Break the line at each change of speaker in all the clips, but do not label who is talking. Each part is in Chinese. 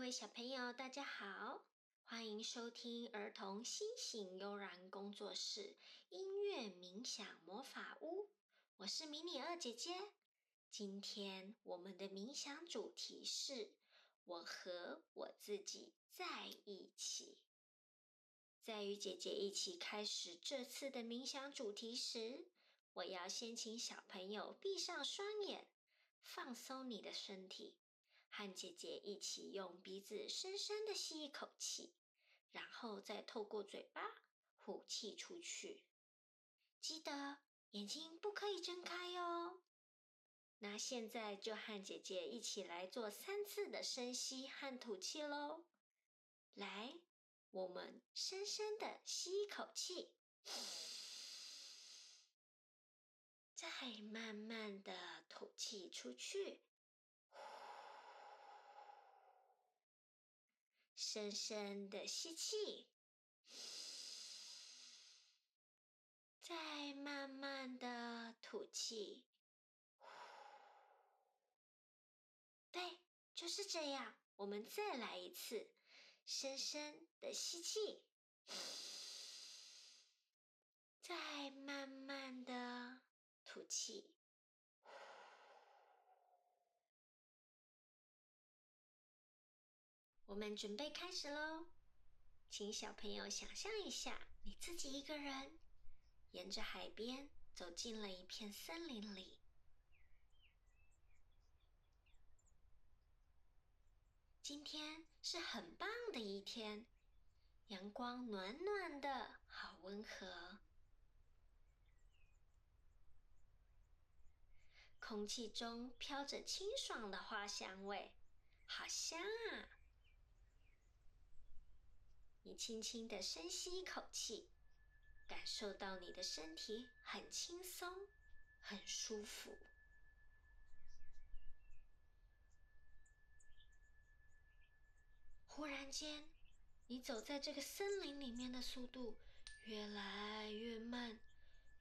各位小朋友，大家好，欢迎收听儿童星醒悠然工作室音乐冥想魔法屋。我是迷你二姐姐。今天我们的冥想主题是“我和我自己在一起”。在与姐姐一起开始这次的冥想主题时，我要先请小朋友闭上双眼，放松你的身体。和姐姐一起用鼻子深深的吸一口气，然后再透过嘴巴呼气出去。记得眼睛不可以睁开哟。那现在就和姐姐一起来做三次的深吸和吐气喽。来，我们深深的吸一口气，再慢慢的吐气出去。深深的吸气，再慢慢的吐气。对，就是这样。我们再来一次，深深的吸气，再慢慢的吐气。我们准备开始喽，请小朋友想象一下，你自己一个人沿着海边走进了一片森林里。今天是很棒的一天，阳光暖暖的，好温和，空气中飘着清爽的花香味，好香啊！你轻轻的深吸一口气，感受到你的身体很轻松、很舒服。忽然间，你走在这个森林里面的速度越来越慢，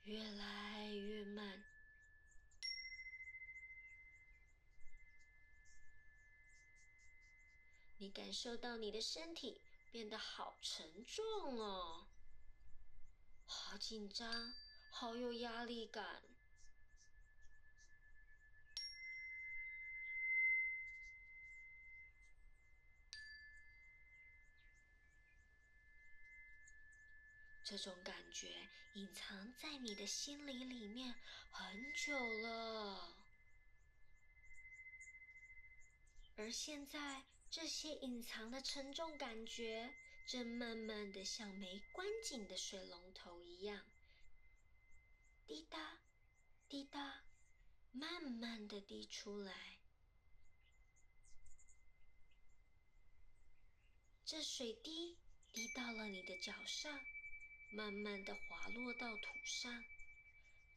越来越慢。你感受到你的身体。变得好沉重哦，好紧张，好有压力感。这种感觉隐藏在你的心里里面很久了，而现在。这些隐藏的沉重感觉，正慢慢的像没关紧的水龙头一样，滴答滴答，慢慢的滴出来。这水滴滴到了你的脚上，慢慢的滑落到土上，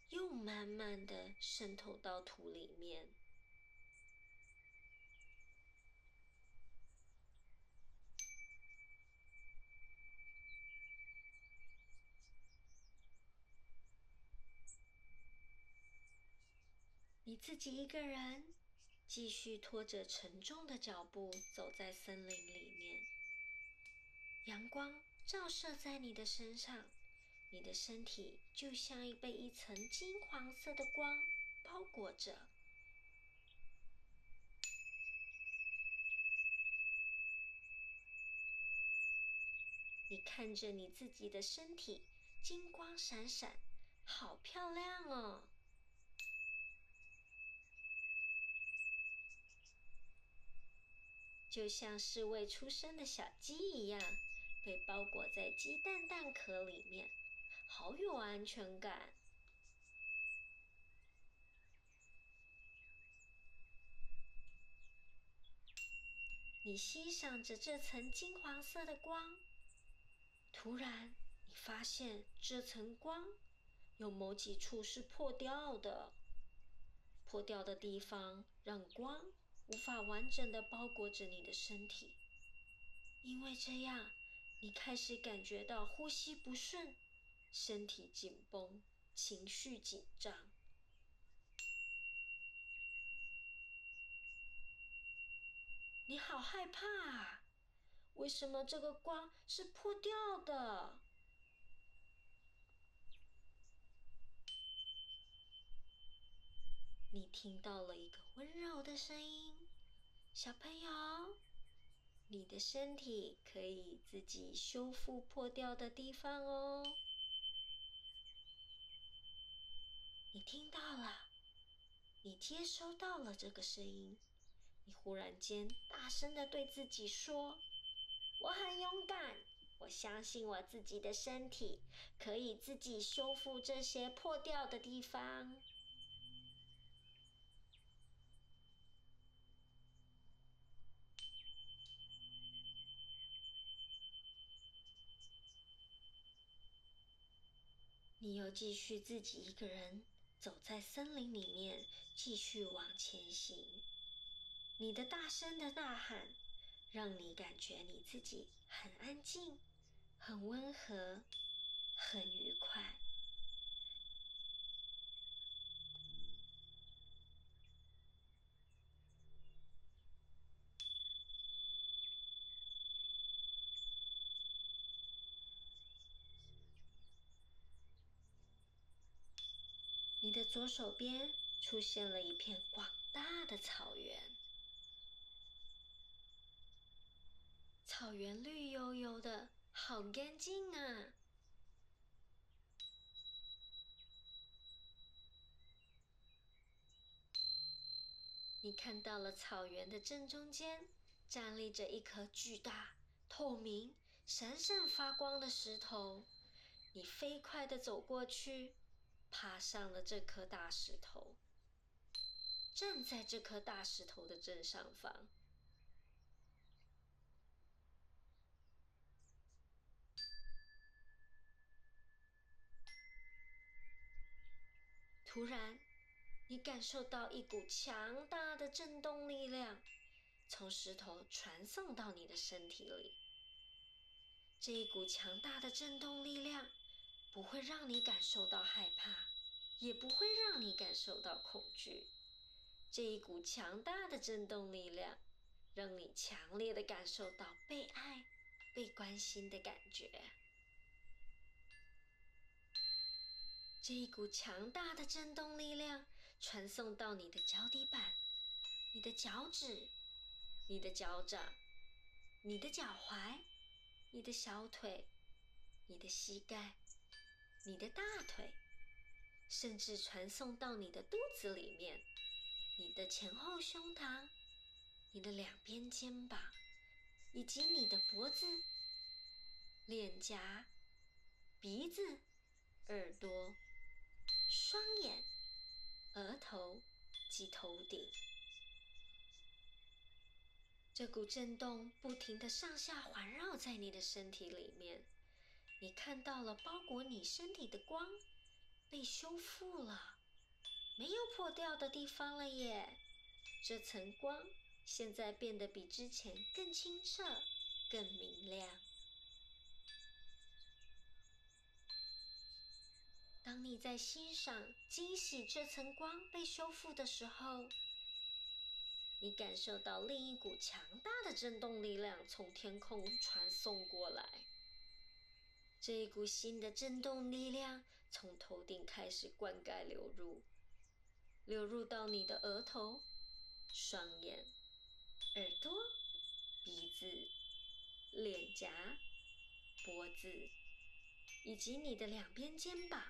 又慢慢的渗透到土里面。自己一个人，继续拖着沉重的脚步走在森林里面。阳光照射在你的身上，你的身体就像被一层金黄色的光包裹着。你看着你自己的身体，金光闪闪，好漂亮哦！就像是未出生的小鸡一样，被包裹在鸡蛋蛋壳里面，好有安全感。你欣赏着这层金黄色的光，突然你发现这层光有某几处是破掉的，破掉的地方让光。无法完整的包裹着你的身体，因为这样，你开始感觉到呼吸不顺，身体紧绷，情绪紧张。你好害怕啊！为什么这个光是破掉的？你听到了一个温柔的声音，小朋友，你的身体可以自己修复破掉的地方哦。你听到了，你接收到了这个声音，你忽然间大声的对自己说：“我很勇敢，我相信我自己的身体可以自己修复这些破掉的地方。”你又继续自己一个人走在森林里面，继续往前行。你的大声的呐喊，让你感觉你自己很安静、很温和、很愉快。你的左手边出现了一片广大的草原，草原绿油油的，好干净啊！你看到了草原的正中间站立着一颗巨大、透明、闪闪发光的石头，你飞快的走过去。爬上了这颗大石头，站在这颗大石头的正上方。突然，你感受到一股强大的震动力量从石头传送到你的身体里。这一股强大的震动力量。不会让你感受到害怕，也不会让你感受到恐惧。这一股强大的震动力量，让你强烈的感受到被爱、被关心的感觉。这一股强大的震动力量传送到你的脚底板、你的脚趾、你的脚掌、你的脚踝、你的小腿、你的膝盖。你的大腿，甚至传送到你的肚子里面，你的前后胸膛，你的两边肩膀，以及你的脖子、脸颊、鼻子、耳朵、双眼、额头及头顶。这股震动不停的上下环绕在你的身体里面。你看到了包裹你身体的光被修复了，没有破掉的地方了耶！这层光现在变得比之前更清澈、更明亮。当你在欣赏、惊喜这层光被修复的时候，你感受到另一股强大的震动力量从天空传送过来。这一股新的震动力量从头顶开始灌溉流入，流入到你的额头、双眼、耳朵、鼻子、脸颊、脖子，以及你的两边肩膀、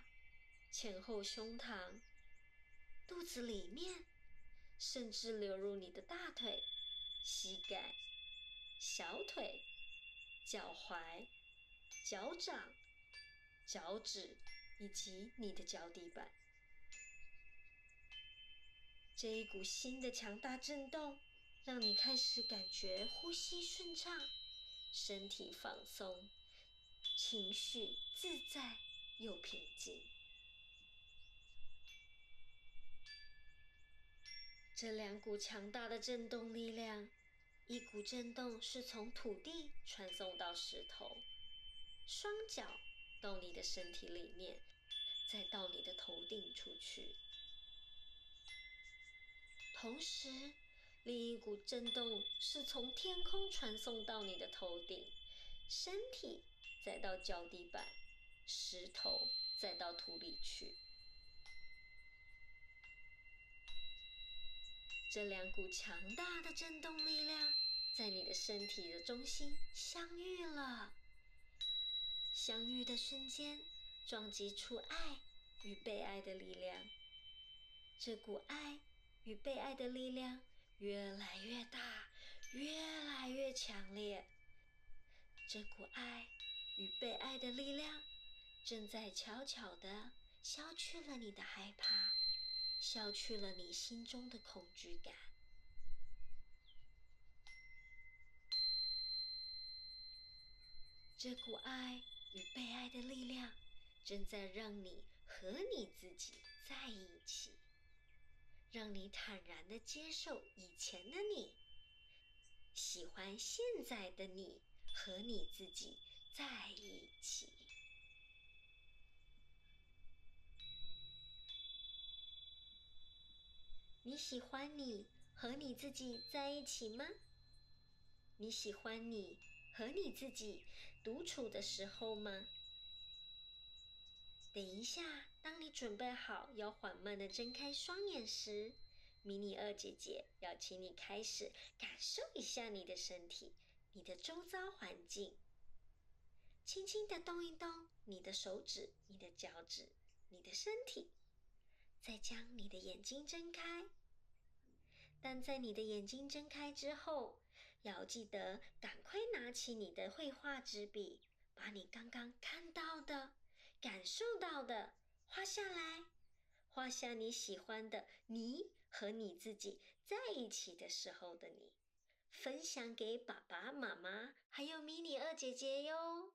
前后胸膛、肚子里面，甚至流入你的大腿、膝盖、小腿、脚踝。脚掌、脚趾以及你的脚底板，这一股新的强大震动，让你开始感觉呼吸顺畅，身体放松，情绪自在又平静。这两股强大的震动力量，一股震动是从土地传送到石头。双脚到你的身体里面，再到你的头顶出去。同时，另一股震动是从天空传送到你的头顶、身体，再到脚底板、石头，再到土里去。这两股强大的震动力量在你的身体的中心相遇了，相遇的瞬间，撞击出爱与被爱的力量。这股爱与被爱的力量越来越大，越来越强烈。这股爱与被爱的力量正在悄悄地消去了你的害怕。消去了你心中的恐惧感。这股爱与被爱的力量，正在让你和你自己在一起，让你坦然的接受以前的你，喜欢现在的你，和你自己在一起。你喜欢你和你自己在一起吗？你喜欢你和你自己独处的时候吗？等一下，当你准备好要缓慢的睁开双眼时，迷你二姐姐要请你开始感受一下你的身体、你的周遭环境，轻轻的动一动你的手指、你的脚趾、你的身体。再将你的眼睛睁开，但在你的眼睛睁开之后，要记得赶快拿起你的绘画纸笔，把你刚刚看到的、感受到的画下来，画下你喜欢的你和你自己在一起的时候的你，分享给爸爸妈妈还有迷你二姐姐哟。